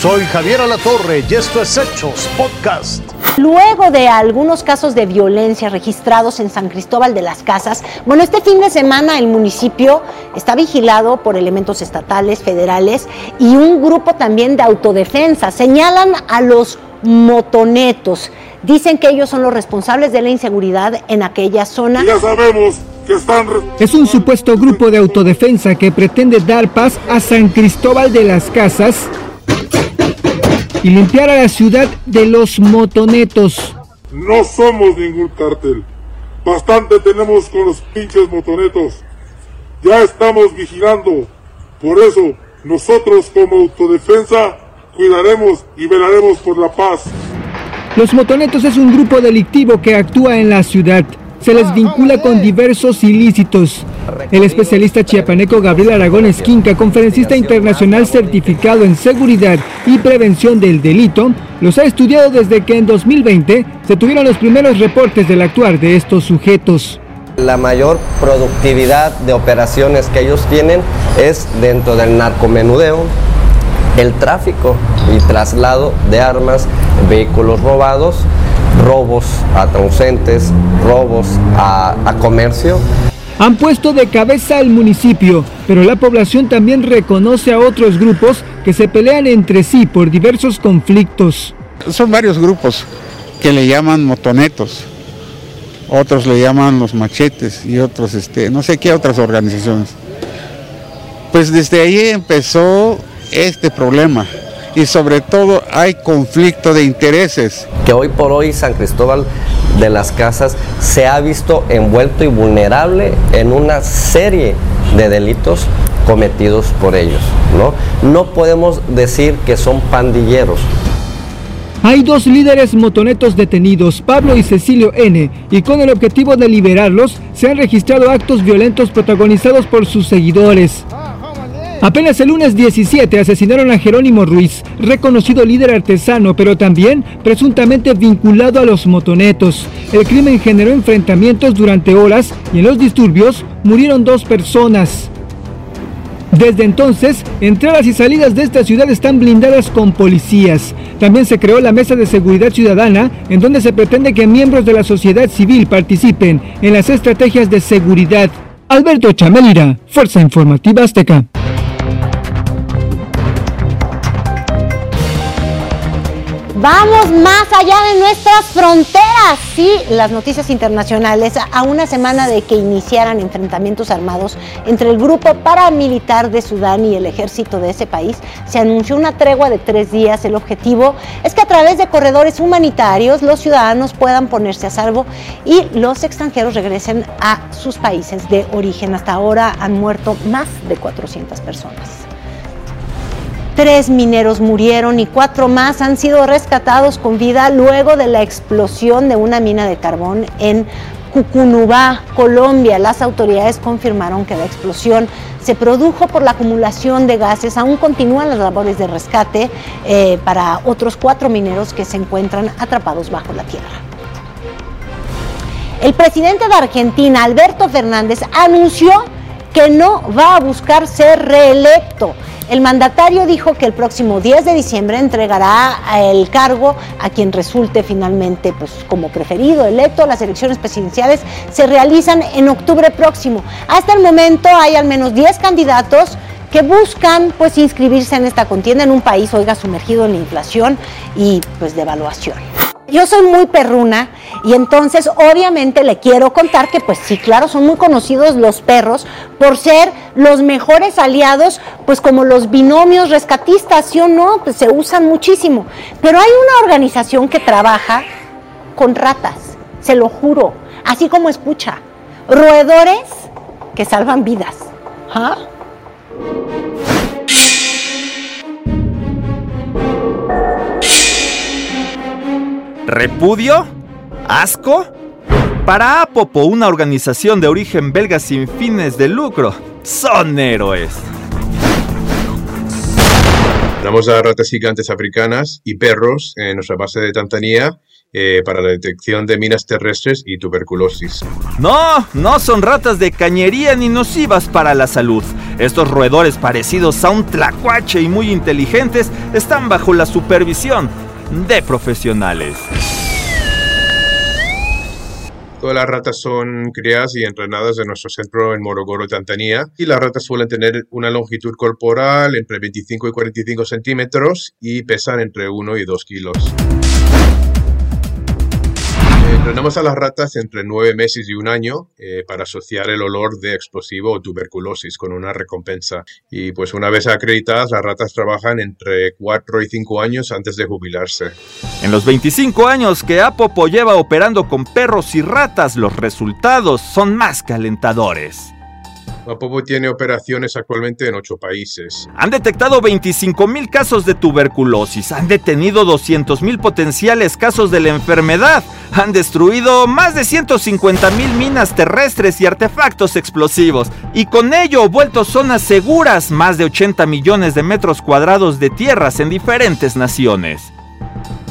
Soy Javier Alatorre y esto es Hechos Podcast. Luego de algunos casos de violencia registrados en San Cristóbal de las Casas, bueno, este fin de semana el municipio está vigilado por elementos estatales, federales y un grupo también de autodefensa. Señalan a los motonetos. Dicen que ellos son los responsables de la inseguridad en aquella zona. Ya sabemos que están... Es un supuesto grupo de autodefensa que pretende dar paz a San Cristóbal de las Casas y limpiar a la ciudad de los motonetos. No somos ningún cártel. Bastante tenemos con los pinches motonetos. Ya estamos vigilando. Por eso, nosotros como autodefensa cuidaremos y velaremos por la paz. Los motonetos es un grupo delictivo que actúa en la ciudad. Se les vincula con diversos ilícitos. El especialista chiapaneco Gabriel Aragón Esquinca, conferencista internacional certificado en seguridad y prevención del delito, los ha estudiado desde que en 2020 se tuvieron los primeros reportes del actuar de estos sujetos. La mayor productividad de operaciones que ellos tienen es dentro del narcomenudeo, el tráfico y traslado de armas, vehículos robados, robos a transeúntes, robos a comercio. Han puesto de cabeza al municipio, pero la población también reconoce a otros grupos que se pelean entre sí por diversos conflictos. Son varios grupos que le llaman motonetos, otros le llaman los machetes y otros, este, no sé qué otras organizaciones. Pues desde ahí empezó este problema y sobre todo hay conflicto de intereses. Que hoy por hoy San Cristóbal de las Casas se ha visto envuelto y vulnerable en una serie de delitos cometidos por ellos. No, no podemos decir que son pandilleros. Hay dos líderes motonetos detenidos, Pablo y Cecilio N., y con el objetivo de liberarlos se han registrado actos violentos protagonizados por sus seguidores. Apenas el lunes 17 asesinaron a Jerónimo Ruiz, reconocido líder artesano, pero también presuntamente vinculado a los motonetos. El crimen generó enfrentamientos durante horas y en los disturbios murieron dos personas. Desde entonces, entradas y salidas de esta ciudad están blindadas con policías. También se creó la Mesa de Seguridad Ciudadana, en donde se pretende que miembros de la sociedad civil participen en las estrategias de seguridad. Alberto Chamelira, Fuerza Informativa Azteca. Vamos más allá de nuestras fronteras. Sí, las noticias internacionales. A una semana de que iniciaran enfrentamientos armados entre el grupo paramilitar de Sudán y el ejército de ese país, se anunció una tregua de tres días. El objetivo es que a través de corredores humanitarios los ciudadanos puedan ponerse a salvo y los extranjeros regresen a sus países de origen. Hasta ahora han muerto más de 400 personas. Tres mineros murieron y cuatro más han sido rescatados con vida luego de la explosión de una mina de carbón en Cucunubá, Colombia. Las autoridades confirmaron que la explosión se produjo por la acumulación de gases. Aún continúan las labores de rescate eh, para otros cuatro mineros que se encuentran atrapados bajo la tierra. El presidente de Argentina, Alberto Fernández, anunció que no va a buscar ser reelecto. El mandatario dijo que el próximo 10 de diciembre entregará el cargo a quien resulte finalmente pues, como preferido electo. Las elecciones presidenciales se realizan en octubre próximo. Hasta el momento hay al menos 10 candidatos que buscan pues inscribirse en esta contienda en un país, oiga, sumergido en la inflación y pues devaluación. Yo soy muy perruna y entonces obviamente le quiero contar que pues sí, claro, son muy conocidos los perros por ser los mejores aliados, pues como los binomios rescatistas, ¿sí o no? Pues se usan muchísimo. Pero hay una organización que trabaja con ratas, se lo juro, así como escucha, roedores que salvan vidas. ¿Ah? ¿Repudio? ¿Asco? Para Apopo, una organización de origen belga sin fines de lucro, son héroes. Damos a ratas gigantes africanas y perros en nuestra base de Tanzania eh, para la detección de minas terrestres y tuberculosis. No, no son ratas de cañería ni nocivas para la salud. Estos roedores parecidos a un tlacuache y muy inteligentes están bajo la supervisión de profesionales. Todas las ratas son criadas y entrenadas en nuestro centro en Morogoro, Tanzania. Y las ratas suelen tener una longitud corporal entre 25 y 45 centímetros y pesan entre 1 y 2 kilos. Entrenamos a las ratas entre nueve meses y un año eh, para asociar el olor de explosivo o tuberculosis con una recompensa. Y pues una vez acreditadas, las ratas trabajan entre 4 y 5 años antes de jubilarse. En los 25 años que Apopo lleva operando con perros y ratas, los resultados son más que alentadores. Apopo tiene operaciones actualmente en ocho países. Han detectado 25.000 casos de tuberculosis, han detenido 200.000 potenciales casos de la enfermedad, han destruido más de 150.000 minas terrestres y artefactos explosivos, y con ello vuelto zonas seguras más de 80 millones de metros cuadrados de tierras en diferentes naciones.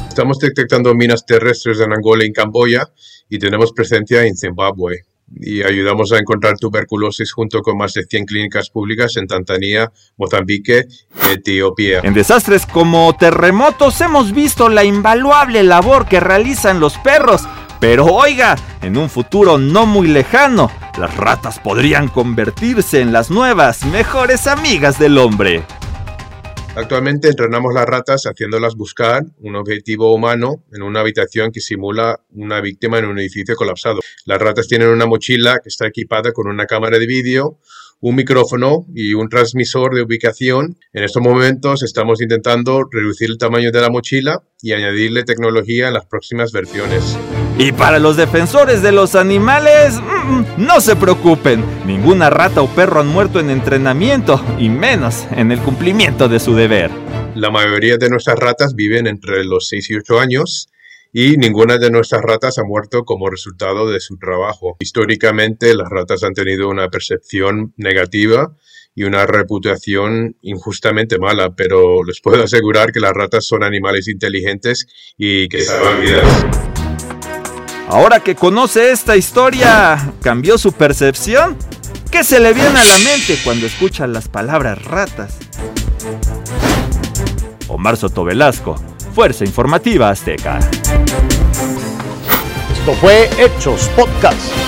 Estamos detectando minas terrestres en Angola y en Camboya y tenemos presencia en Zimbabue y ayudamos a encontrar tuberculosis junto con más de 100 clínicas públicas en Tanzania, Mozambique Etiopía. En desastres como terremotos hemos visto la invaluable labor que realizan los perros. Pero oiga, en un futuro no muy lejano, las ratas podrían convertirse en las nuevas, mejores amigas del hombre. Actualmente entrenamos las ratas haciéndolas buscar un objetivo humano en una habitación que simula una víctima en un edificio colapsado. Las ratas tienen una mochila que está equipada con una cámara de vídeo, un micrófono y un transmisor de ubicación. En estos momentos estamos intentando reducir el tamaño de la mochila y añadirle tecnología en las próximas versiones. Y para los defensores de los animales, mm, mm, no se preocupen, ninguna rata o perro han muerto en entrenamiento, y menos en el cumplimiento de su deber. La mayoría de nuestras ratas viven entre los 6 y 8 años y ninguna de nuestras ratas ha muerto como resultado de su trabajo. Históricamente las ratas han tenido una percepción negativa y una reputación injustamente mala, pero les puedo asegurar que las ratas son animales inteligentes y que salvan vidas. Ahora que conoce esta historia, ¿cambió su percepción? ¿Qué se le viene a la mente cuando escucha las palabras ratas? Omar Soto Velasco, Fuerza Informativa Azteca. Esto fue Hechos Podcast.